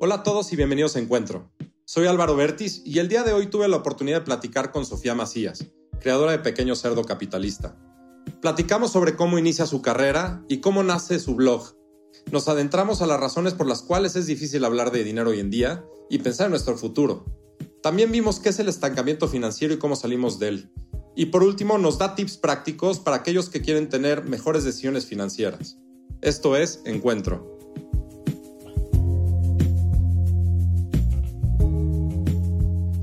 Hola a todos y bienvenidos a Encuentro. Soy Álvaro Bertis y el día de hoy tuve la oportunidad de platicar con Sofía Macías, creadora de Pequeño Cerdo Capitalista. Platicamos sobre cómo inicia su carrera y cómo nace su blog. Nos adentramos a las razones por las cuales es difícil hablar de dinero hoy en día y pensar en nuestro futuro. También vimos qué es el estancamiento financiero y cómo salimos de él. Y por último, nos da tips prácticos para aquellos que quieren tener mejores decisiones financieras. Esto es Encuentro.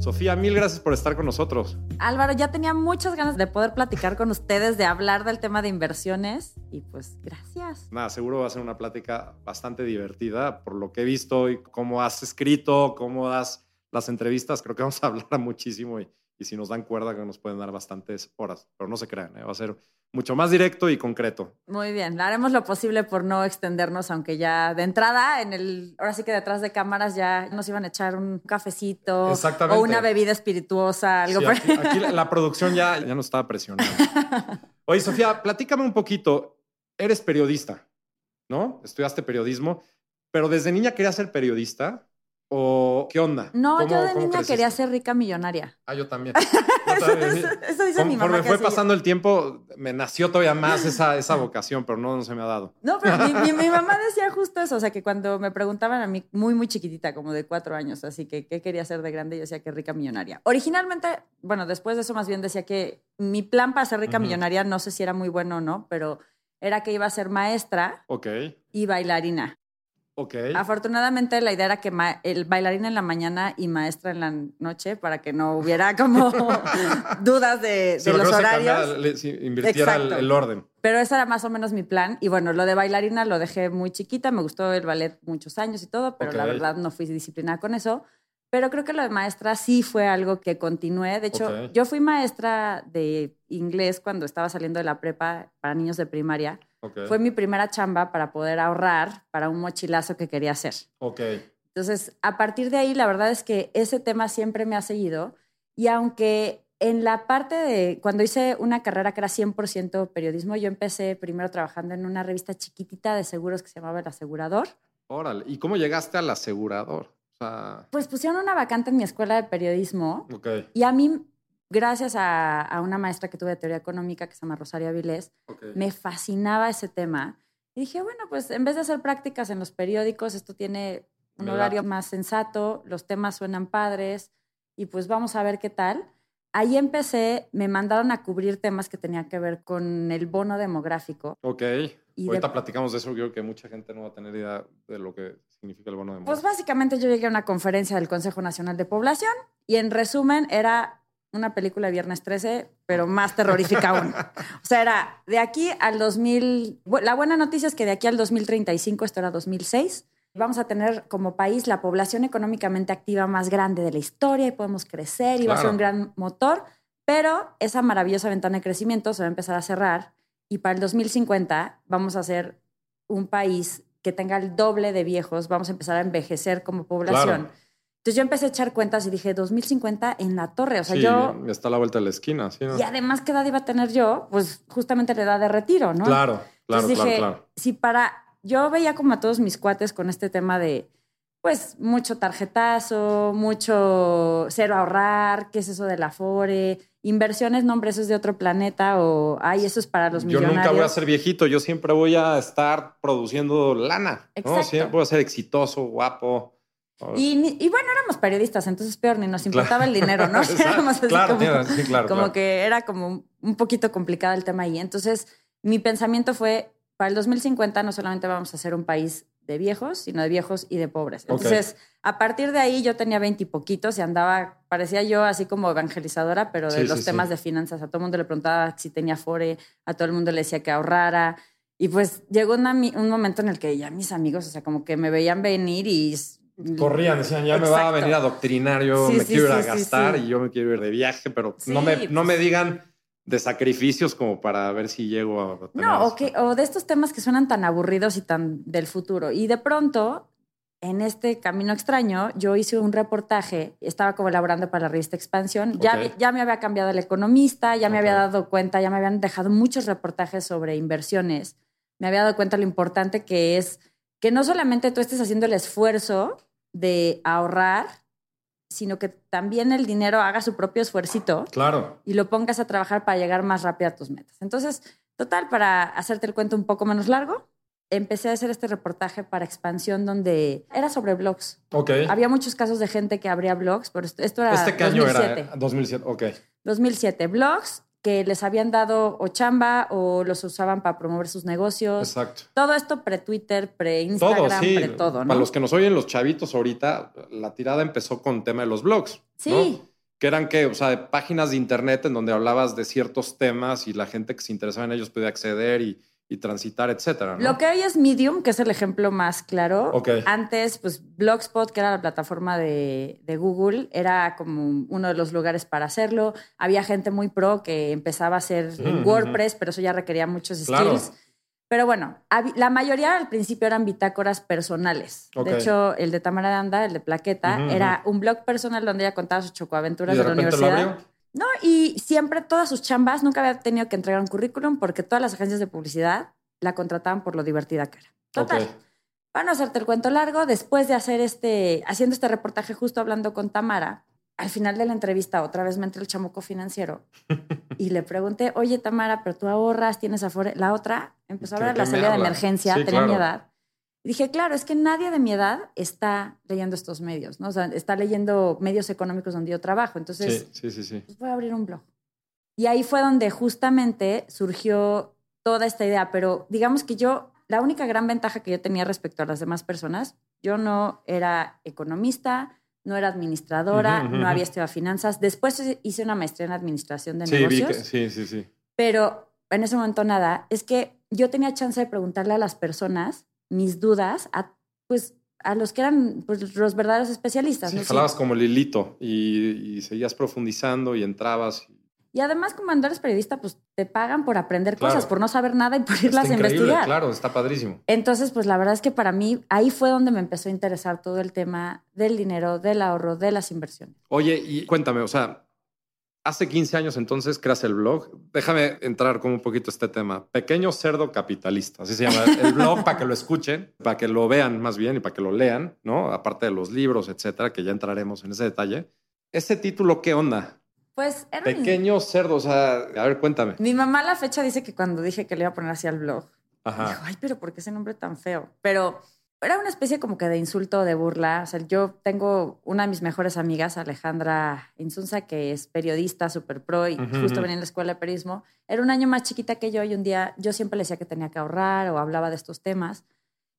Sofía, mil gracias por estar con nosotros. Álvaro, ya tenía muchas ganas de poder platicar con ustedes, de hablar del tema de inversiones y pues gracias. Nada, seguro va a ser una plática bastante divertida por lo que he visto y cómo has escrito, cómo das las entrevistas. Creo que vamos a hablar muchísimo y, y si nos dan cuerda que nos pueden dar bastantes horas, pero no se crean, ¿eh? va a ser mucho más directo y concreto. Muy bien, haremos lo posible por no extendernos, aunque ya de entrada, en el, ahora sí que detrás de cámaras ya nos iban a echar un cafecito o una bebida espirituosa, algo sí, aquí, aquí, la producción ya, ya nos estaba presionando. Oye, Sofía, platícame un poquito. Eres periodista, ¿no? Estudiaste periodismo, pero desde niña querías ser periodista. ¿O qué onda? No, yo de niña quería ser rica millonaria. Ah, yo también. Eso, eso, dice mi mamá. Conforme fue pasando el tiempo, me nació todavía más esa, esa vocación, pero no, no se me ha dado. No, pero mi, mi, mi, mamá decía justo eso. O sea, que cuando me preguntaban a mí, muy, muy chiquitita, como de cuatro años, así que qué quería ser de grande, yo decía que rica millonaria. Originalmente, bueno, después de eso más bien decía que mi plan para ser rica uh -huh. millonaria, no sé si era muy bueno o no, pero era que iba a ser maestra okay. y bailarina. Okay. Afortunadamente la idea era que el bailarín en la mañana y maestra en la noche para que no hubiera como dudas de, sí, de los horarios. Cambiara, si invirtiera el, el, orden. Pero ese era más o menos mi plan. Y bueno, lo de bailarina lo dejé muy chiquita. Me gustó el ballet muchos años y todo, pero okay. la verdad no fui disciplinada con eso. Pero creo que lo de maestra sí fue algo que continué. De hecho, okay. yo fui maestra de inglés cuando estaba saliendo de la prepa para niños de primaria. Okay. Fue mi primera chamba para poder ahorrar para un mochilazo que quería hacer. Okay. Entonces, a partir de ahí, la verdad es que ese tema siempre me ha seguido. Y aunque en la parte de cuando hice una carrera que era 100% periodismo, yo empecé primero trabajando en una revista chiquitita de seguros que se llamaba El Asegurador. Órale, ¿y cómo llegaste al asegurador? O sea... Pues pusieron una vacante en mi escuela de periodismo. Okay. Y a mí gracias a, a, una maestra que tuve de teoría económica que se llama Rosario Avilés, okay. me fascinaba ese tema. Y dije, bueno, pues en vez de hacer prácticas en los periódicos, esto tiene un horario más sensato, los temas suenan padres y pues vamos a ver qué tal. Ahí empecé, me mandaron a cubrir temas que tenían que ver con el bono demográfico. Ok. Y Ahorita de... platicamos de eso, creo que mucha gente no va a tener idea de lo que significa el bono demográfico. Pues básicamente yo llegué a una conferencia del Consejo Nacional de Población y en resumen era una película de Viernes 13, pero más terrorífica aún. O sea, era de aquí al 2000. La buena noticia es que de aquí al 2035, esto era 2006, vamos a tener como país la población económicamente activa más grande de la historia y podemos crecer y claro. va a ser un gran motor, pero esa maravillosa ventana de crecimiento se va a empezar a cerrar y para el 2050 vamos a ser un país que tenga el doble de viejos, vamos a empezar a envejecer como población. Claro. Entonces yo empecé a echar cuentas y dije, 2050 en la torre. O sea, sí, yo... está a la vuelta de la esquina. ¿sí, no? Y además, ¿qué edad iba a tener yo? Pues justamente la edad de retiro, ¿no? Claro, claro, Entonces dije, claro, claro. Si para... Yo veía como a todos mis cuates con este tema de, pues, mucho tarjetazo, mucho cero ahorrar, ¿qué es eso del afore? Inversiones, no, hombre, eso es de otro planeta o, ay, eso es para los millonarios. Yo nunca voy a ser viejito, yo siempre voy a estar produciendo lana, Exacto. ¿no? Siempre voy a ser exitoso, guapo. Y, y, bueno, éramos periodistas, entonces peor, ni nos importaba claro. el dinero, ¿no? éramos así claro, como, sí, claro, como que era como un poquito complicado el tema ahí. Entonces, mi pensamiento fue, para el 2050 no solamente vamos a ser un país de viejos, sino de viejos y de pobres. Entonces, okay. a partir de ahí yo tenía veintipoquitos y, y, andaba, parecía yo así como evangelizadora, pero de sí, los sí, temas de finanzas. A todo el mundo le preguntaba si tenía fore, a todo el mundo le decía que ahorrara. Y pues llegó una, un momento en el que ya mis amigos, o sea, como que me veían venir y corrían, decían, ya Exacto. me va a venir a adoctrinar, yo sí, me sí, quiero ir a gastar y yo me quiero ir de viaje, pero no, me, pues... no me digan de sacrificios como para ver si llego a... No, o, que, o de estos temas que suenan tan aburridos y tan del futuro. Y de pronto, en este camino extraño, yo hice un reportaje, estaba colaborando para la revista Expansión, okay. ya, ya me había cambiado el economista, ya me okay. había dado cuenta, ya me habían dejado muchos reportajes sobre inversiones, me había dado cuenta lo importante que es que no solamente tú estés haciendo el esfuerzo de ahorrar, sino que también el dinero haga su propio esfuercito Claro. y lo pongas a trabajar para llegar más rápido a tus metas. Entonces, total, para hacerte el cuento un poco menos largo, empecé a hacer este reportaje para expansión donde era sobre blogs. Ok. Había muchos casos de gente que abría blogs, pero esto, esto era ¿Este qué año 2007. era? 2007. Ok. 2007, blogs que les habían dado o chamba o los usaban para promover sus negocios. Exacto. Todo esto pre-Twitter, Todo, pre-Instagram, sí. pre-todo, ¿no? Para los que nos oyen los chavitos ahorita, la tirada empezó con tema de los blogs. Sí. ¿no? Que eran que, o sea, de páginas de internet en donde hablabas de ciertos temas y la gente que se interesaba en ellos podía acceder y, y transitar, etcétera. ¿no? Lo que hoy es Medium, que es el ejemplo más claro. Antes, pues Blogspot, que era la plataforma de, de Google, era como uno de los lugares para hacerlo. Había gente muy pro que empezaba a hacer WordPress, pero eso ya requería muchos Claro. skills. Pero bueno, la mayoría al principio eran bitácoras personales. De hecho, el de Tamara de Anda, el de Plaqueta, era un blog personal donde ella contaba sus chocoaventuras de, de la universidad. No, y siempre todas sus chambas, nunca había tenido que entregar un currículum porque todas las agencias de publicidad la contrataban por lo divertida que era. Total. Ok. Para no hacerte el cuento largo, después de hacer este, haciendo este reportaje justo hablando con Tamara, al final de la entrevista otra vez me entró el chamuco financiero y le pregunté, oye Tamara, pero tú ahorras, tienes afore... La otra empezó a ¿Qué- hablar de la salida de emergencia, Sí, tenía mi edad. Y dije, claro, es que nadie de mi edad está leyendo estos medios, ¿no? O sea, está leyendo medios económicos donde yo trabajo. Entonces, Sí, sí, sí, sí. pues voy a abrir un blog. Y ahí fue donde justamente surgió toda esta idea, pero digamos que yo, la única gran ventaja que yo tenía respecto a las demás personas, yo no era economista, no era administradora, no había estudiado finanzas. Después hice una maestría en administración de Sí, negocios, que, sí, sí, sí. pero en ese momento nada. Es que yo tenía chance de preguntarle a las personas mis dudas, a, pues a los que eran pues, los verdaderos especialistas. Sí, ¿no? Sí. jalabas como el hilito y, y seguías profundizando y entrabas. Y además, como cuando eres periodista, pues te pagan por aprender Claro. cosas, por no saber nada y por irlas a investigar. claro, está padrísimo. Entonces, pues la verdad es que para mí ahí fue donde me empezó a interesar todo el tema del dinero, del ahorro, de las inversiones. Oye, y cuéntame, o sea, hace 15 años entonces creas el blog. Déjame entrar como un poquito este tema. Pequeño cerdo capitalista, así se llama el blog para que lo escuchen, para que lo vean más bien y para que lo lean, ¿no? Aparte de los libros, etcétera, que ya entraremos en ese detalle. Ese título, ¿qué onda? Pues era mi- Pequeño cerdo, o sea, a ver, cuéntame. Mi mamá a la fecha dice que cuando dije que le iba a poner así al blog, dijo, Ajá. ay, pero ¿por qué ese nombre tan feo? Pero era una especie como que de insulto, de burla. O sea, yo tengo una de mis mejores amigas, Alejandra Insunza, que es periodista, súper pro y justo venía en la escuela de periodismo. Era un año más chiquita que yo y un día yo siempre le decía que tenía que ahorrar o hablaba de estos temas.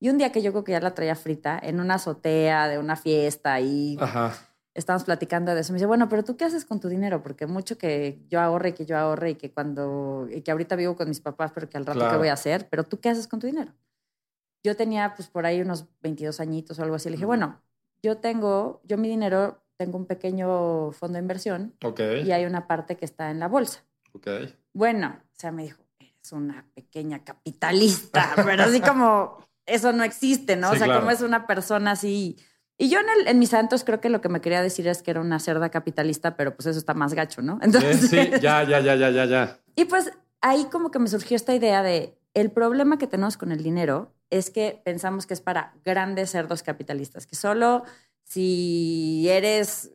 Y un día que yo creo que ya la traía frita en una azotea de una fiesta y Ajá. estábamos platicando de eso. Me dice, bueno, pero tú qué haces con tu dinero? Porque mucho que yo ahorre y que yo ahorre y que cuando, y que ahorita vivo con mis papás, pero que al rato qué voy a hacer, pero tú qué haces con tu dinero? Yo tenía pues por ahí unos 22 añitos o algo así. Le dije, bueno, yo tengo, yo mi dinero, tengo un pequeño fondo de inversión Ok. y hay una parte que está en la bolsa. Ok. Bueno, o sea, me dijo, eres una pequeña capitalista, pero así como eso no existe, ¿no? Sí, o sea, claro. como es una persona así. Y yo en, el, en mis santos creo que lo que me quería decir es que era una cerda capitalista, pero pues eso está más gacho, ¿no? Entonces, sí, ya, ya, ya, ya, ya, ya. y pues ahí como que me surgió esta idea de el problema que tenemos con el dinero es que pensamos que es para grandes cerdos capitalistas, que solo si eres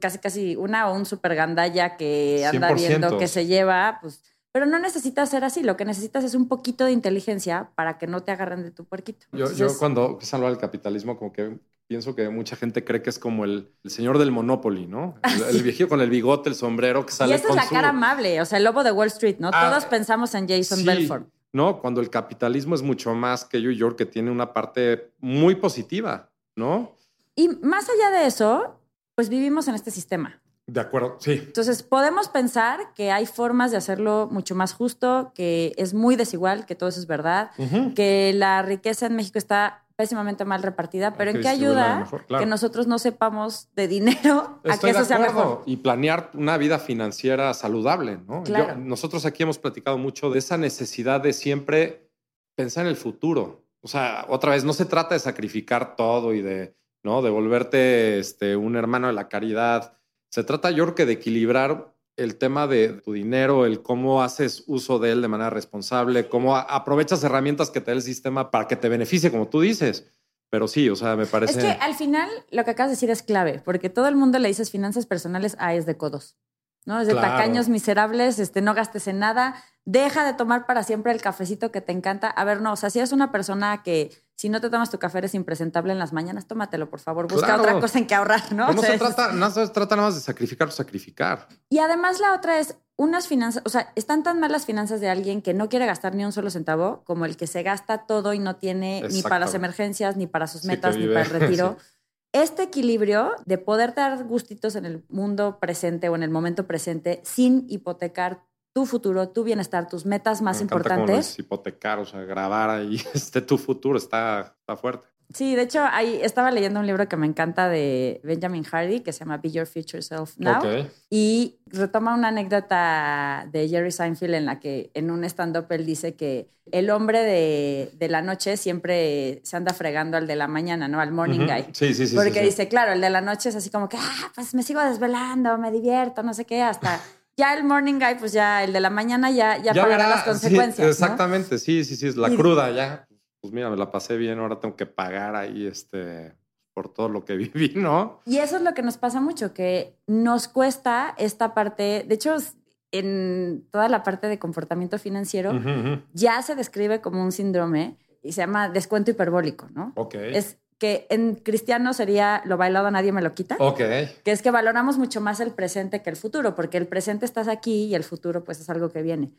casi casi una o un super gandalla que anda 100%. viendo que se lleva, pues, pero no necesitas ser así, lo que necesitas es un poquito de inteligencia para que no te agarren de tu puerquito. Yo, cuando empiezo a hablar del capitalismo, como que pienso que mucha gente cree que es como el, el señor del Monopoly, ¿no? El, el viejito con el bigote, el sombrero que sale y esa es con la su- cara amable, o sea, el lobo de Wall Street, ¿no? Ah, Todos pensamos en Jason Sí, Belfort. ¿No? Cuando el capitalismo es mucho más que New York, que tiene una parte muy positiva, ¿no? Y más allá de eso, pues vivimos en este sistema. De acuerdo, sí. Entonces, podemos pensar que hay formas de hacerlo mucho más justo, que es muy desigual, que todo eso es verdad, que la riqueza en México está pésimamente mal repartida, pero ¿en qué ayuda mejor, claro. que nosotros no sepamos de dinero a que eso sea mejor? Y planear una vida financiera saludable, ¿no? Claro. Yo- nosotros aquí hemos platicado mucho de esa necesidad de siempre pensar en el futuro. O sea, otra vez, no se trata de sacrificar todo y de, ¿no? De volverte este, un hermano de la caridad. Se trata, yo creo que de equilibrar el tema de tu dinero, el cómo haces uso de él de manera responsable, cómo a- aprovechas herramientas que te da el sistema para que te beneficie, como tú dices. Pero sí, o sea, me parece... Es que al final lo que acabas de decir es clave, porque todo el mundo le dices finanzas personales, ah, es de codos. ¿no? Es de Claro. tacaños miserables, este, no gastes en nada, deja de tomar para siempre el cafecito que te encanta. A ver, no, o sea, si eres una persona que si no te tomas tu café eres impresentable en las mañanas, tómatelo, por favor. Busca Claro. otra cosa en que ahorrar, ¿no? Pues no, O sea, se trata, no se trata nada más de sacrificar o sacrificar. Y además la otra es unas finanzas, o sea, están tan mal las finanzas de alguien que no quiere gastar ni un solo centavo como el que se gasta todo y no tiene ni para las emergencias, ni para sus metas, ni para el retiro. Este equilibrio de poder dar gustitos en el mundo presente o en el momento presente sin hipotecar tu futuro, tu bienestar, tus metas más Me importantes. dices, hipotecar, o sea, grabar ahí este tu futuro está, está fuerte. Sí, de hecho, ahí estaba leyendo un libro que me encanta de Benjamin Hardy que se llama Be Your Future Self Now. Y retoma una anécdota de Jerry Seinfeld en la que en un stand-up él dice que el hombre de, de la noche siempre se anda fregando al de la mañana, ¿no? Al morning guy. Sí, sí, sí. Porque sí, sí. dice, claro, el de la noche es así como que, ah, pues me sigo desvelando, me divierto, no sé qué, hasta ya el morning guy, pues ya el de la mañana ya, ya, pagará verá, las sí, consecuencias. ¿no? exactamente, sí, sí, sí, es la Y- cruda ya. Pues mira, me la pasé bien, ahora tengo que pagar ahí este por todo lo que viví, ¿no? Y eso es lo que nos pasa mucho, que nos cuesta esta parte, de hecho, en toda la parte de comportamiento financiero, ya se describe como un síndrome y se llama descuento hiperbólico, ¿no? Ok. Es que en cristiano sería lo bailado nadie me lo quita, Ok. que es que valoramos mucho más el presente que el futuro, porque el presente estás aquí y el futuro pues es algo que viene.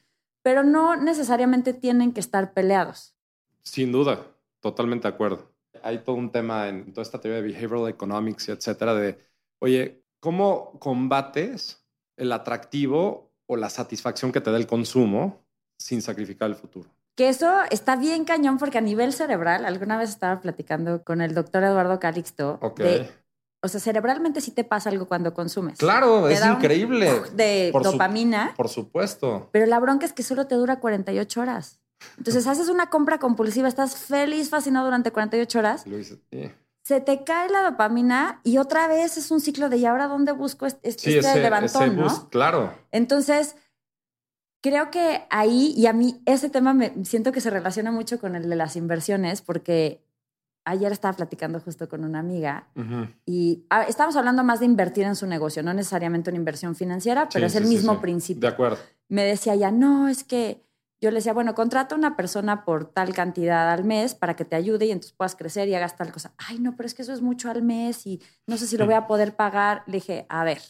Pero no necesariamente tienen que estar peleados. Sin duda, totalmente de acuerdo. Hay todo un tema en toda esta teoría de behavioral economics y etcétera de, oye, ¿cómo combates el atractivo o la satisfacción que te da el consumo sin sacrificar el futuro? Que eso está bien cañón porque a nivel cerebral, alguna vez estaba platicando con el doctor Eduardo Calixto, Ok. de, o sea, cerebralmente sí te pasa algo cuando consumes. Claro, Te es increíble. De Por su- dopamina. Por supuesto. Pero la bronca es que solo te dura 48 horas. Entonces haces una compra compulsiva, estás feliz, fascinado durante 48 horas, lo sí. se te cae la dopamina y otra vez es un ciclo de ¿y ahora dónde busco este, este Sí, ese, levantón? ese ¿no? boost, claro. Entonces, creo que ahí, y a mí ese tema me siento que se relaciona mucho con el de las inversiones, porque ayer estaba platicando justo con una amiga y ah, estamos hablando más de invertir en su negocio, no necesariamente una inversión financiera, pero Sí, es el sí, mismo sí. principio De acuerdo. me decía ya, no, es que yo le decía, bueno, contrata a una persona por tal cantidad al mes para que te ayude y entonces puedas crecer y hagas tal cosa. Ay, no, pero es que eso es mucho al mes y no sé si lo voy a poder pagar. Le dije, a ver,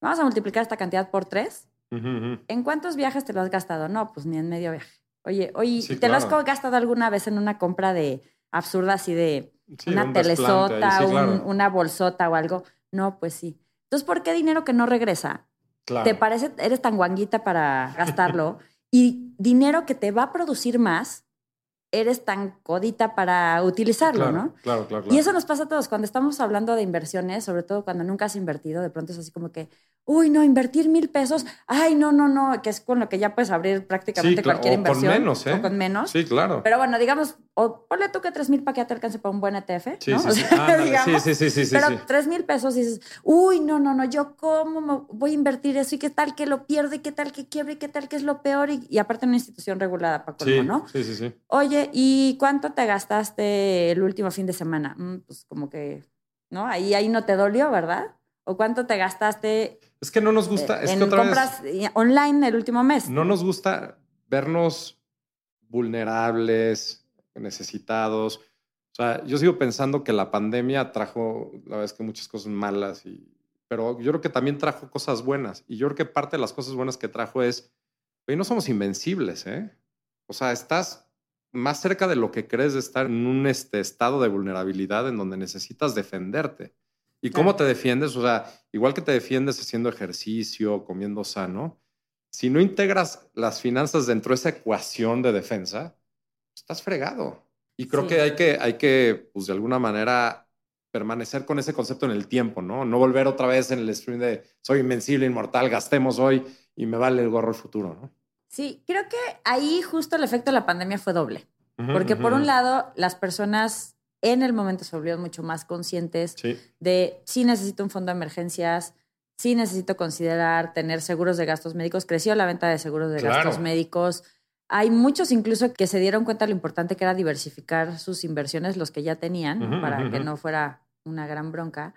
vamos a multiplicar esta cantidad por tres. ¿En cuántos viajes te lo has gastado? No, pues ni en medio viaje. Oye, oye, Sí, ¿te lo has gastado alguna vez en una compra de absurda así de Sí, una un telesota, un- una bolsota o algo? No, pues sí. Entonces, ¿por qué dinero que no regresa Claro. te parece, eres tan guanguita para gastarlo y dinero que te va a producir más, eres tan codita para utilizarlo, claro, ¿no? Claro, claro, claro. Y eso nos pasa a todos. Cuando estamos hablando de inversiones, sobre todo cuando nunca has invertido, de pronto es así como que, uy, no, invertir mil pesos, ay, no, no, no, que es con lo que ya puedes abrir prácticamente Sí, cla- cualquier o con inversión. menos, ¿eh? O con menos. Sí, claro. Pero bueno, digamos, o ponle tú que tres mil para que te alcance para un buen ETF. Sí, ¿no? sí, O sí. sea, Ándale, digamos, sí, sí, sí, sí, pero tres mil pesos dices, uy, no, no, no, yo cómo me voy a invertir eso y qué tal que lo pierdo y qué tal que quiebre y qué tal que es lo peor y, y aparte una institución regulada para colmo, ¿no? sí, sí, sí. Oye, ¿y cuánto te gastaste el último fin de semana? Mm, pues como que, ¿no? Ahí, ahí no te dolió, ¿verdad? ¿O cuánto te gastaste Es que no nos gusta, eh, es en que otra compras eh, online el último mes? vez no nos gusta vernos vulnerables, necesitados. O sea, yo sigo pensando que la pandemia trajo, la verdad es que muchas cosas malas, y, pero yo creo que también trajo cosas buenas. Y yo creo que parte de las cosas buenas que trajo es, hoy no somos invencibles, ¿eh? O sea, estás más cerca de lo que crees de estar en un este, estado de vulnerabilidad en donde necesitas defenderte. ¿Y cómo te defiendes? O sea, igual que te defiendes haciendo ejercicio, comiendo sano, si no integras las finanzas dentro de esa ecuación de defensa, estás fregado. Y creo Sí. que hay que, hay que, pues de alguna manera, permanecer con ese concepto en el tiempo, ¿no? No volver otra vez en el stream de soy invencible, inmortal, gastemos hoy y me vale el gorro el futuro, ¿no? Sí, creo que ahí justo el efecto de la pandemia fue doble. Porque por un lado, las personas en el momento se volvieron mucho más conscientes Sí, de si necesito un fondo de emergencias, si necesito considerar tener seguros de gastos médicos. Creció la venta de seguros de Claro. gastos médicos. Hay muchos incluso que se dieron cuenta de lo importante que era diversificar sus inversiones, los que ya tenían, para que no fuera una gran bronca.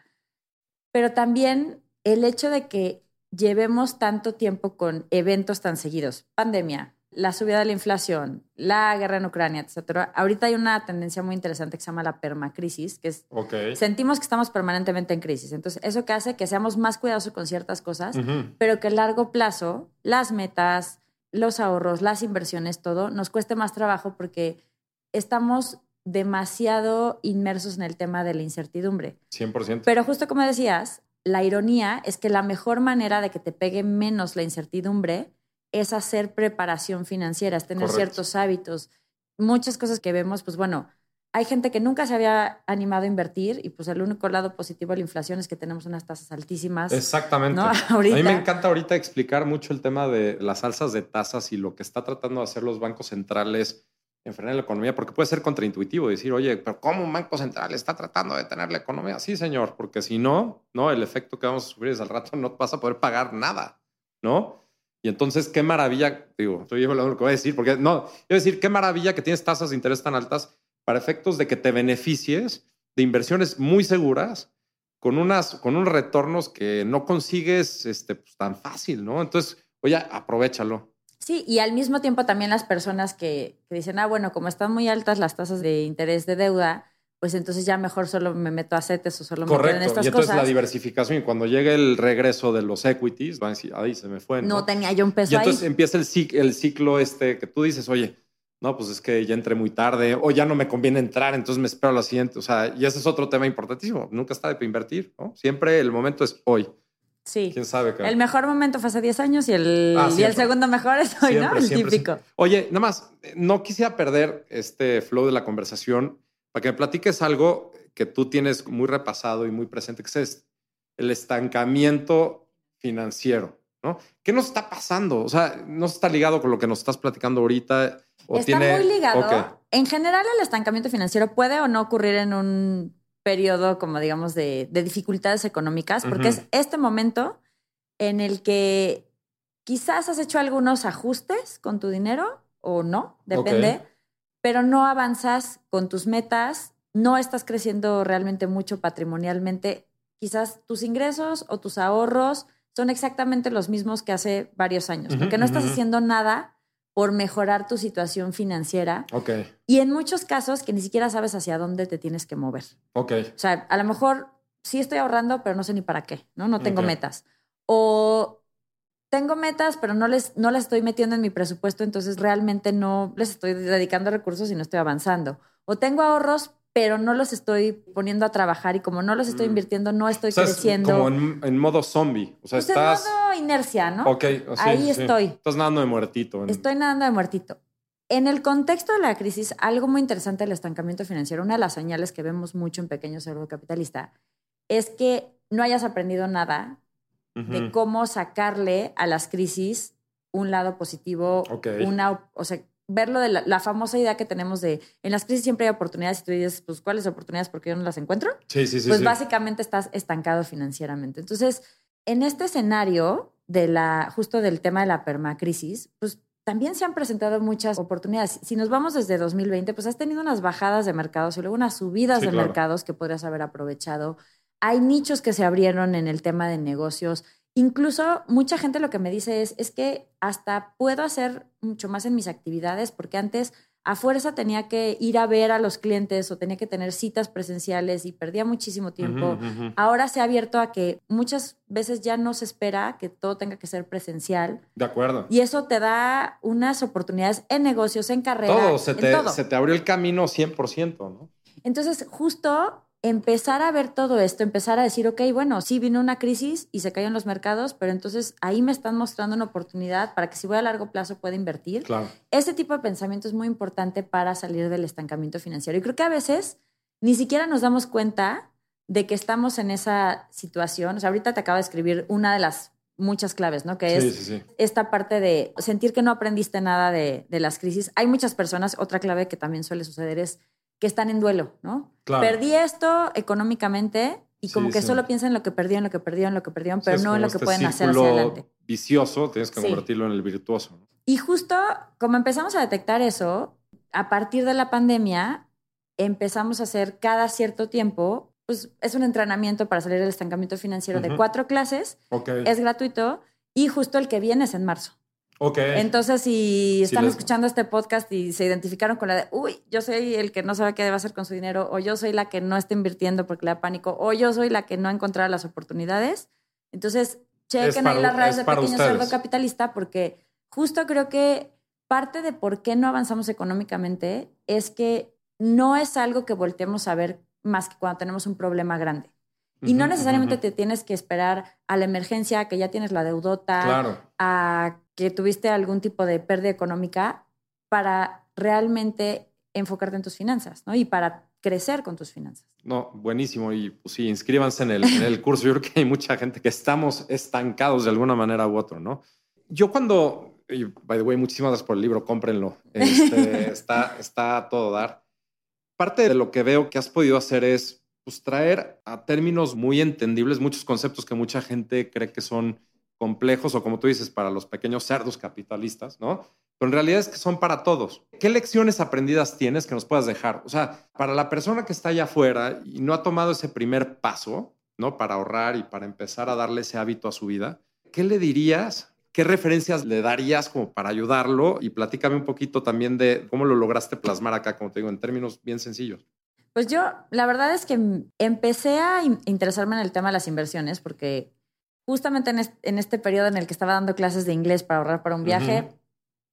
Pero también el hecho de que llevemos tanto tiempo con eventos tan seguidos, pandemia, la subida de la inflación, la guerra en Ucrania, etcétera. Ahorita hay una tendencia muy interesante que se llama la permacrisis, que es sentimos que estamos permanentemente en crisis. Entonces, eso que hace que seamos más cuidadosos con ciertas cosas, pero que a largo plazo las metas, los ahorros, las inversiones, todo nos cueste más trabajo porque estamos demasiado inmersos en el tema de la incertidumbre. 100%. Pero justo como decías, la ironía es que la mejor manera de que te pegue menos la incertidumbre es hacer preparación financiera, es tener Correcto. ciertos hábitos. Muchas cosas que vemos, pues bueno, hay gente que nunca se había animado a invertir y pues el único lado positivo de la inflación es que tenemos unas tasas altísimas. Exactamente. ¿no? A mí me encanta ahorita explicar mucho el tema de las alzas de tasas y lo que está tratando de hacer los bancos centrales en frenar la economía, porque puede ser contraintuitivo decir, oye, pero ¿cómo un banco central está tratando de tener la economía? Sí, señor, porque si no, no, el efecto que vamos a sufrir es al rato no vas a poder pagar nada, ¿no? Y entonces, qué maravilla, digo, estoy hablando lo que voy a decir, porque no, quiero decir, qué maravilla que tienes tasas de interés tan altas para efectos de que te beneficies de inversiones muy seguras con, unas, con unos retornos que no consigues este, pues, tan fácil, ¿no? Entonces, oye, aprovechalo. Sí, y al mismo tiempo también las personas que, que dicen, ah, bueno, como están muy altas las tasas de interés de deuda, pues entonces ya mejor solo me meto a CETES o solo me meto en Correcto. estas Y entonces la diversificación y cuando llegue el regreso de los equities, van a decir, ahí se me fue. No, No tenía yo un peso y entonces ahí. empieza el ciclo este que tú dices, oye, no, pues es que ya entré muy tarde o ya no me conviene entrar, entonces me espero a la siguiente. O sea, y ese es otro tema importantísimo. Nunca está de invertir, ¿no? Siempre el momento es hoy. Sí. ¿Quién sabe? qué? El mejor momento fue hace 10 años y el, Ah, y el segundo mejor es hoy, ¿no? Siempre, El siempre, típico. siempre. Oye, nada más, no quisiera perder este flow de la conversación para que me platiques algo que tú tienes muy repasado y muy presente, que es el estancamiento financiero, ¿no? ¿Qué nos está pasando? O sea, ¿no está ligado con lo que nos estás platicando ahorita? ¿O Está tiene... muy ligado. En general, el estancamiento financiero puede o no ocurrir en un periodo, como digamos, de, de dificultades económicas, porque es este momento en el que quizás has hecho algunos ajustes con tu dinero o no, depende, pero no avanzas con tus metas, no estás creciendo realmente mucho patrimonialmente. Quizás tus ingresos o tus ahorros son exactamente los mismos que hace varios años, porque no estás haciendo nada por mejorar tu situación financiera Ok, y en muchos casos que ni siquiera sabes hacia dónde te tienes que mover. ok. O sea, a lo mejor sí estoy ahorrando, pero no sé ni para qué, ¿no? No tengo metas. O tengo metas, pero no les no las estoy metiendo en mi presupuesto, entonces realmente no les estoy dedicando recursos y no estoy avanzando. O tengo ahorros, pero no los estoy poniendo a trabajar y como no los estoy Mm. invirtiendo, no estoy O sea, es creciendo. como en, en modo zombie. O sea, Pues en estás... modo inercia, ¿no? Ok, sí, Ahí sí, estoy. Estás nadando de muertito. en- Estoy nadando de muertito. En el contexto de la crisis, algo muy interesante del estancamiento financiero, una de las señales que vemos mucho en Pequeño Cerdo Capitalista, es que no hayas aprendido nada de cómo sacarle a las crisis un lado positivo, una, o sea, verlo de la, la famosa idea que tenemos de en las crisis siempre hay oportunidades y tú dices, pues, ¿cuáles oportunidades? Porque yo no las encuentro Sí, sí, sí. pues sí. básicamente estás estancado financieramente. Entonces, en este escenario de la, justo del tema de la permacrisis, pues también se han presentado muchas oportunidades. Si nos vamos desde 2020, pues has tenido unas bajadas de mercados y luego unas subidas Sí, de claro. mercados que podrías haber aprovechado. Hay nichos que se abrieron en el tema de negocios. Incluso mucha gente lo que me dice es, es que hasta puedo hacer mucho más en mis actividades porque antes a fuerza tenía que ir a ver a los clientes o tenía que tener citas presenciales y perdía muchísimo tiempo. Ahora se ha abierto a que muchas veces ya no se espera que todo tenga que ser presencial De acuerdo. y eso te da unas oportunidades en negocios, en carrera, Todo, se te, todo. se te abrió el camino 100%, ¿no? Entonces, justo empezar a ver todo esto, empezar a decir, ok, bueno, sí vino una crisis y se cayeron los mercados, pero entonces ahí me están mostrando una oportunidad para que si voy a largo plazo pueda invertir. Claro. Ese tipo de pensamiento es muy importante para salir del estancamiento financiero. Y creo que a veces ni siquiera nos damos cuenta de que estamos en esa situación. O sea, ahorita te acabo de escribir una de las muchas claves, ¿no? Que Sí, es sí, sí. esta parte de sentir que no aprendiste nada de, de las crisis. Hay muchas personas, otra clave que también suele suceder es que están en duelo, ¿no? Claro. Perdí esto económicamente, y como Sí, que sí. solo piensan en lo que perdieron, lo que perdieron, lo que perdieron, pero Sí, no en lo que este pueden hacer hacia adelante. vicioso, tienes que convertirlo en el virtuoso. ¿no? Y justo como empezamos a detectar eso, a partir de la pandemia, empezamos a hacer cada cierto tiempo, pues es un entrenamiento para salir del estancamiento financiero de Ujú. cuatro clases, Ok. es gratuito y justo el que viene es en marzo. Entonces, si están les- escuchando este podcast y se identificaron con la de, uy, yo soy el que no sabe qué debe hacer con su dinero, o yo soy la que no está invirtiendo porque le da pánico, o yo soy la que no ha encontrado las oportunidades, entonces chequen para- ahí las redes es de Pequeño. Cerdo Capitalista porque justo creo que parte de por qué no avanzamos económicamente es que no es algo que volteemos a ver más que cuando tenemos un problema grande. Y no necesariamente ujú. te tienes que esperar a la emergencia, que ya tienes la deudota, Claro. a que tuviste algún tipo de pérdida económica para realmente enfocarte en tus finanzas, ¿no? Y para crecer con tus finanzas. No, buenísimo. Y pues sí, inscríbanse en el, en el curso. Yo creo que hay mucha gente que estamos estancados de alguna manera u otra, ¿no? Yo cuando, y by the way, muchísimas gracias por el libro, cómprenlo. Este, está, está a todo dar. Parte de lo que veo que has podido hacer es pues, traer a términos muy entendibles muchos conceptos que mucha gente cree que son complejos o como tú dices, para los pequeños cerdos capitalistas, ¿no? Pero en realidad es que son para todos. ¿Qué lecciones aprendidas tienes que nos puedas dejar? O sea, para la persona que está allá afuera y no ha tomado ese primer paso, ¿no? Para ahorrar y para empezar a darle ese hábito a su vida, ¿qué le dirías? ¿Qué referencias le darías como para ayudarlo? Y platícame un poquito también de cómo lo lograste plasmar acá, como te digo, en términos bien sencillos. Pues yo, la verdad es que empecé a in- interesarme en el tema de las inversiones porque justamente en este, en este periodo en el que estaba dando clases de inglés para ahorrar para un viaje, Ujú.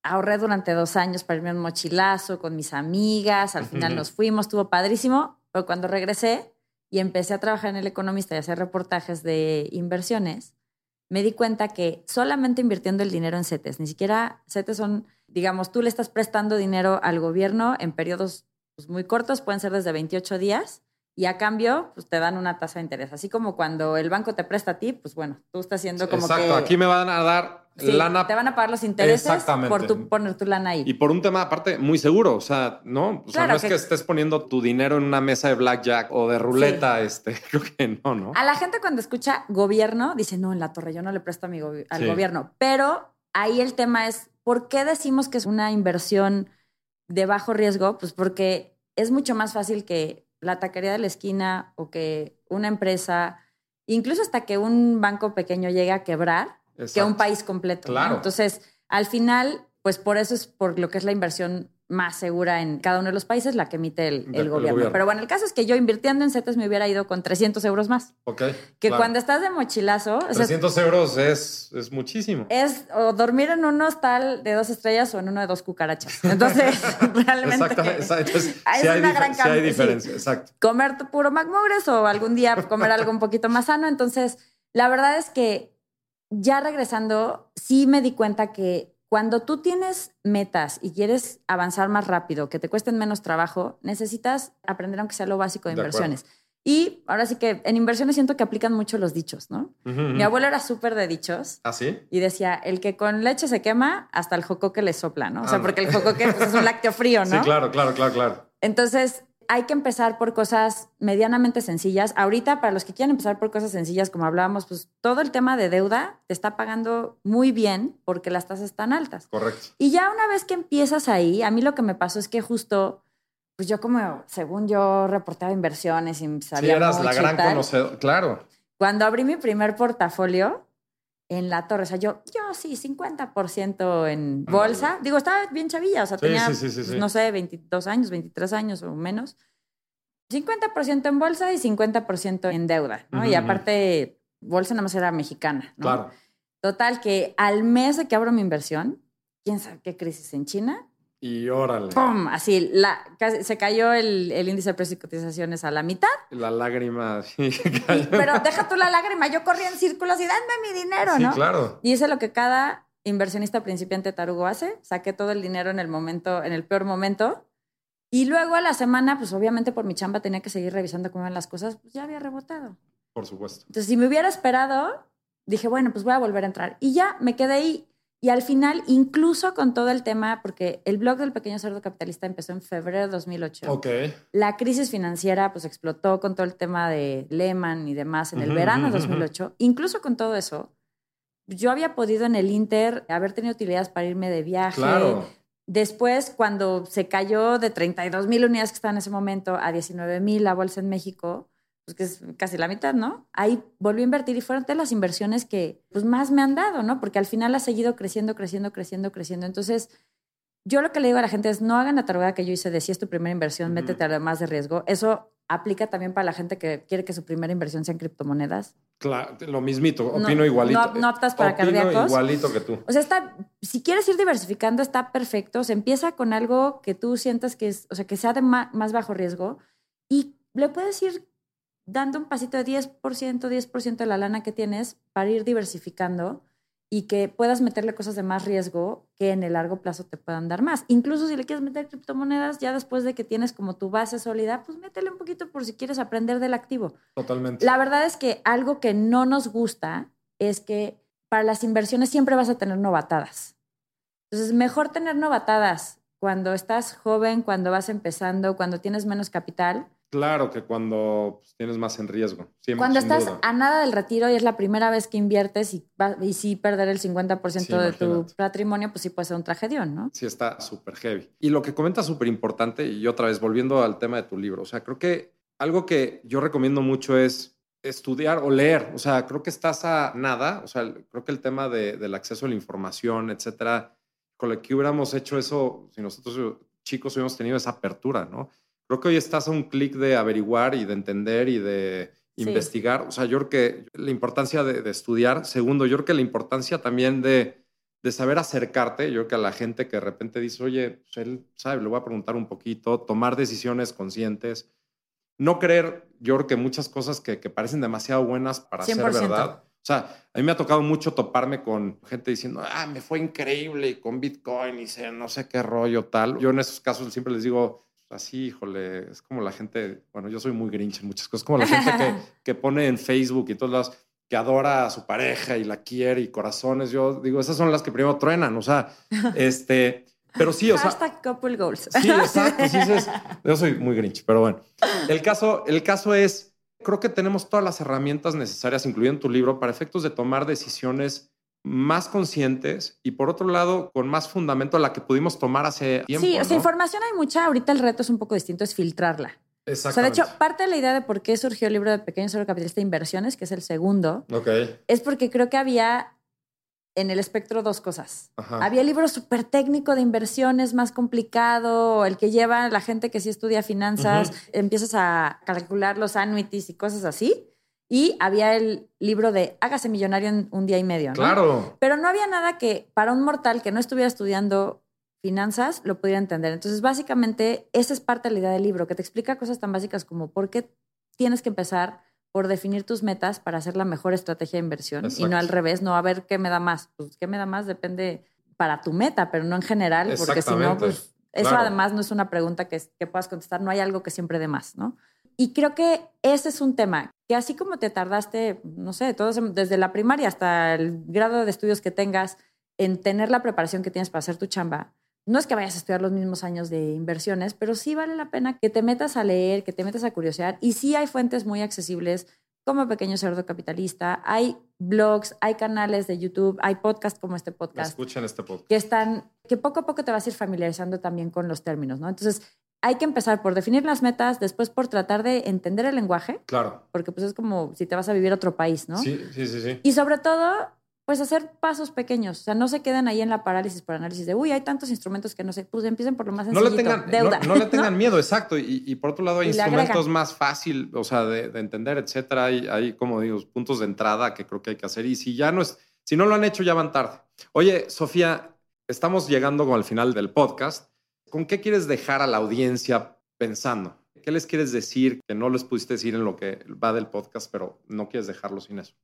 ahorré durante dos años para irme a un mochilazo con mis amigas, al final nos fuimos, estuvo padrísimo, pero cuando regresé y empecé a trabajar en El Economista y a hacer reportajes de inversiones, me di cuenta que solamente invirtiendo el dinero en CETES, ni siquiera CETES son, digamos, tú le estás prestando dinero al gobierno en periodos pues, muy cortos, pueden ser desde 28 días, y a cambio, pues te dan una tasa de interés. Así como cuando el banco te presta a ti, pues bueno, tú estás haciendo como Exacto, que... aquí me van a dar Sí, lana te van a pagar los intereses por tu, poner tu lana ahí. y por un tema aparte muy seguro, o sea, no, o sea, Claro no es que- que... estés poniendo tu dinero en una mesa de blackjack o de ruleta, este, creo que no, ¿no? A la gente cuando escucha gobierno dice, no, en la torre yo no le presto a mi al Sí. gobierno. Pero ahí el tema es, ¿por qué decimos que es una inversión de bajo riesgo? Pues porque es mucho más fácil que la taquería de la esquina o que una empresa, incluso hasta que un banco pequeño llegue a quebrar, que un país completo. ¿no? Claro. Entonces, al final, pues por eso es por lo que es la inversión más segura en cada uno de los países, la que emite el, el De- el gobierno. gobierno. Pero bueno, el caso es que yo invirtiendo en CETES me hubiera ido con 300 euros más. Ok. Que claro. cuando estás de mochilazo, o sea, 300 euros es, es muchísimo. es o dormir en un hostal de dos estrellas o en uno de dos cucarachas. Entonces, realmente Exactamente. Entonces, es hay, una gran hay cambio, sí. diferencia, exacto. comer puro McMugres o algún día comer algo un poquito más sano. Entonces, la verdad es que ya regresando, sí me di cuenta que cuando tú tienes metas y quieres avanzar más rápido, que te cuesten menos trabajo, necesitas aprender aunque sea lo básico de De acuerdo. inversiones. Y ahora sí que en inversiones siento que aplican mucho los dichos, ¿no? Ujú, Mi ujú. abuelo era súper de dichos ¿Ah, sí? y decía, el que con leche se quema, hasta el jocoque le sopla, ¿no? O sea, Ah, porque el jocoque pues, es un lácteo frío, ¿no? Sí, claro, claro, claro, claro. Entonces, hay que empezar por cosas medianamente sencillas. Ahorita, para los que quieran empezar por cosas sencillas, como hablábamos, pues todo el tema de deuda te está pagando muy bien porque las tasas están altas. Correcto. Y ya una vez que empiezas ahí, a mí lo que me pasó es que justo, pues yo como, según yo reportaba inversiones y sabía eras la mucho gran conocedora, claro. Cuando abrí mi primer portafolio en la torre, o sea, yo, yo sí, 50% en bolsa. Digo, estaba bien chavilla, o sea, Sí, tenía, sí, sí, sí. no sé, 22 años, 23 años o menos. 50% en bolsa y 50% en deuda, ¿no? Ujú, y ujú. aparte, bolsa nada más era mexicana, ¿no? Claro. Total, que al mes de que abro mi inversión, quién sabe qué crisis en China, Y órale. ¡pum! Así, la, casi- se cayó el, el índice de precios y cotizaciones a la mitad. La lágrima. Sí, Y- pero deja tú la lágrima, yo corría en círculos y dame mi dinero, Sí, ¿no? claro. Y eso es lo que cada inversionista principiante tarugo hace. Saqué todo el dinero en el momento, en el peor momento. Y luego a la semana, pues obviamente por mi chamba tenía que seguir revisando cómo iban las cosas, pues ya había rebotado. Por supuesto. Entonces, si me hubiera esperado, dije, bueno, pues voy a volver a entrar. Y ya me quedé ahí. Y al final, incluso con todo el tema, porque el blog del pequeño cerdo capitalista empezó en febrero de 2008. Ok. La crisis financiera pues explotó con todo el tema de Lehman y demás en el verano de 2008. Incluso con todo eso, yo había podido en el Inter haber tenido utilidades para irme de viaje. Claro. Después, cuando se cayó de 32 mil unidades que estaban en ese momento a 19 mil la bolsa en México, pues que es casi la mitad, ¿no? Ahí volví a invertir y fueron de las inversiones que pues más me han dado, ¿no? Porque al final ha seguido creciendo, creciendo, creciendo, creciendo. Entonces, yo lo que le digo a la gente es no hagan la tarugada que yo hice de si es tu primera inversión, métete a lo más de riesgo. Eso aplica también para la gente que quiere que su primera inversión sea en criptomonedas. Claro, lo mismito, opino igualito. No, no optas para opino cardíacos. igualito que tú. O sea, está, si quieres ir diversificando, está perfecto. Se empieza con algo que tú sientas que es, o sea, que sea de más bajo riesgo y le puedes ir dando un pasito de 10%, 10% de la lana que tienes para ir diversificando y que puedas meterle cosas de más riesgo que en el largo plazo te puedan dar más. Incluso si le quieres meter criptomonedas, ya después de que tienes como tu base sólida, pues métele un poquito por si quieres aprender del activo. Totalmente. La verdad es que algo que no nos gusta es que para las inversiones siempre vas a tener novatadas. Entonces, mejor tener novatadas cuando estás joven, cuando vas empezando, cuando tienes menos capital. Claro que cuando pues, tienes más en riesgo. Siempre, Cuando estás duda. a nada del retiro y es la primera vez que inviertes y, va- y sí perder el 50% Sí, de tu patrimonio, pues sí puede ser un tragedión, ¿no? Sí, está súper heavy. Y lo que comentas súper importante, y otra vez volviendo al tema de tu libro, o sea, creo que algo que yo recomiendo mucho es estudiar o leer. O sea, creo que estás a nada. O sea, creo que el tema de- del acceso a la información, etcétera, con lo que hubiéramos hecho eso si nosotros chicos hubiéramos tenido esa apertura, ¿no? Creo que hoy estás a un clic de averiguar y de entender y de Sí. investigar. O sea, yo creo que la importancia de, de estudiar. Segundo, yo creo que la importancia también de, de saber acercarte. Yo creo que a la gente que de repente dice, oye, pues él sabe, le voy a preguntar un poquito, tomar decisiones conscientes. No creer, yo creo que muchas cosas que, que parecen demasiado buenas para ser 100%. verdad. O sea, a mí me ha tocado mucho toparme con gente diciendo, ah, me fue increíble con Bitcoin y sé, no sé qué rollo tal. Yo en esos casos siempre les digo, así, híjole, es como la gente, bueno, yo soy muy grinch en muchas cosas, como la gente que, que pone en Facebook y todas las que adora a su pareja y la quiere y corazones. Yo digo, esas son las que primero truenan, o sea, este, pero sí, o sea, Hashtag couple goals. Sí, exacto. sí, yo soy muy grinch, pero bueno. El caso, el caso es, creo que tenemos todas las herramientas necesarias, incluyendo tu libro, para efectos de tomar decisiones más conscientes y por otro lado, con más fundamento a la que pudimos tomar hace tiempo. Sí, o sea, ¿no? información hay mucha. Ahorita el reto es un poco distinto, es filtrarla. O sea, de Exactamente. hecho, parte de la idea de por qué surgió el libro de Pequeño Solo Capitalista de Inversiones, que es el segundo, es porque creo que había en el espectro dos cosas. Ajá. Había el libro súper técnico de inversiones, más complicado, el que lleva la gente que sí estudia finanzas, empiezas a calcular los annuities y cosas así. Y había el libro de Hágase millonario en un día y medio. ¿no? Claro. Pero no había nada que para un mortal que no estuviera estudiando finanzas lo pudiera entender. Entonces, básicamente, esa es parte de la idea del libro, que te explica cosas tan básicas como por qué tienes que empezar por definir tus metas para hacer la mejor estrategia de inversión y no al revés, no a ver qué me da más. Pues qué me da más depende para tu meta, pero no en general, porque si no, pues eso Claro. además no es una pregunta que, que puedas contestar, no hay algo que siempre dé más, ¿no? Y creo que ese es un tema que así como te tardaste, no sé, todos, desde la primaria hasta el grado de estudios que tengas en tener la preparación que tienes para hacer tu chamba, no es que vayas a estudiar los mismos años de inversiones, pero sí vale la pena que te metas a leer, que te metas a curiosear. Y sí hay fuentes muy accesibles como Pequeño Cerdo Capitalista, hay blogs, hay canales de YouTube, hay podcasts como este podcast Escuchen este podcast. que están, que poco a poco te vas a ir familiarizando también con los términos, ¿no? Entonces, hay que empezar por definir las metas, después por tratar de entender el lenguaje, Claro. porque pues es como si te vas a vivir a otro país, ¿no? Sí, sí, sí, sí. Y sobre todo, pues hacer pasos pequeños, o sea, no se queden ahí en la parálisis por análisis de, uy, hay tantos instrumentos que no sé, pues empiecen por lo más No sencillito, le tengan, deuda. no, no le tengan miedo, exacto. Y, y por otro lado, hay Y instrumentos más fácil, o sea, de, de entender, etcétera. Hay, hay, como digo, puntos de entrada que creo que hay que hacer. Y si ya no es, si no lo han hecho, ya van tarde. Oye, Sofía, estamos llegando como al final del podcast. ¿Con qué quieres dejar a la audiencia pensando? ¿Qué les quieres decir que no les pudiste decir en lo que va del podcast, pero no quieres dejarlo sin eso?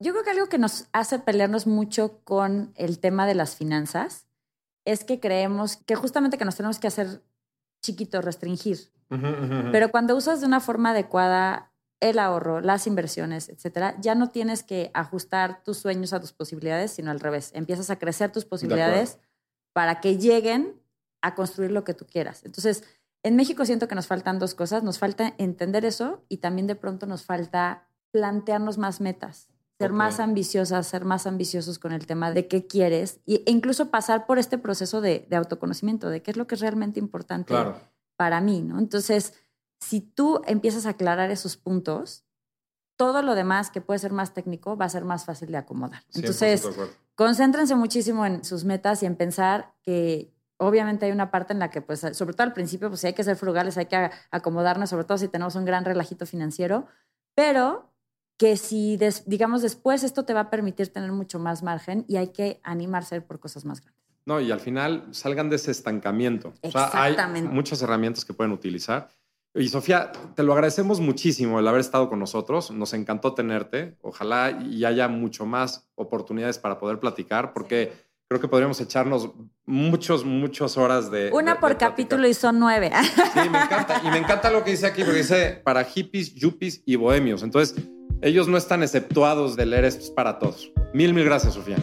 Yo creo que algo que nos hace pelearnos mucho con el tema de las finanzas es que creemos que justamente que nos tenemos que hacer chiquitos, restringir. Pero cuando usas de una forma adecuada el ahorro, las inversiones, etcétera, ya no tienes que ajustar tus sueños a tus posibilidades, sino al revés. Empiezas a crecer tus posibilidades para que lleguen a construir lo que tú quieras. Entonces, en México siento que nos faltan dos cosas. Nos falta entender eso y también de pronto nos falta plantearnos más metas, ser más ambiciosas, ser más ambiciosos con el tema de qué quieres e incluso pasar por este proceso de, autoconocimiento, de qué es lo que es realmente importante para mí, ¿no? Entonces, si tú empiezas a aclarar esos puntos, todo lo demás que puede ser más técnico va a ser más fácil de acomodar. Entonces, concéntrense muchísimo en sus metas y en pensar que obviamente hay una parte en la que, pues, sobre todo al principio, pues hay que ser frugales, hay que acomodarnos, sobre todo si tenemos un gran relajito financiero, pero que si, digamos, después esto te va a permitir tener mucho más margen y hay que animarse por cosas más grandes. No, y al final salgan de ese estancamiento. Exactamente. hay muchas herramientas que pueden utilizar. Y Sofía, te lo agradecemos muchísimo el haber estado con nosotros. Nos encantó tenerte. Ojalá y haya mucho más oportunidades para poder platicar, porque creo que podríamos echarnos muchos, muchas horas de. Una por capítulo y son nueve. Sí, me encanta. Y me encanta lo que dice aquí, porque dice para hippies, yuppies y bohemios. Entonces, ellos no están exceptuados de leer esto para todos. Mil, mil gracias, Sofía.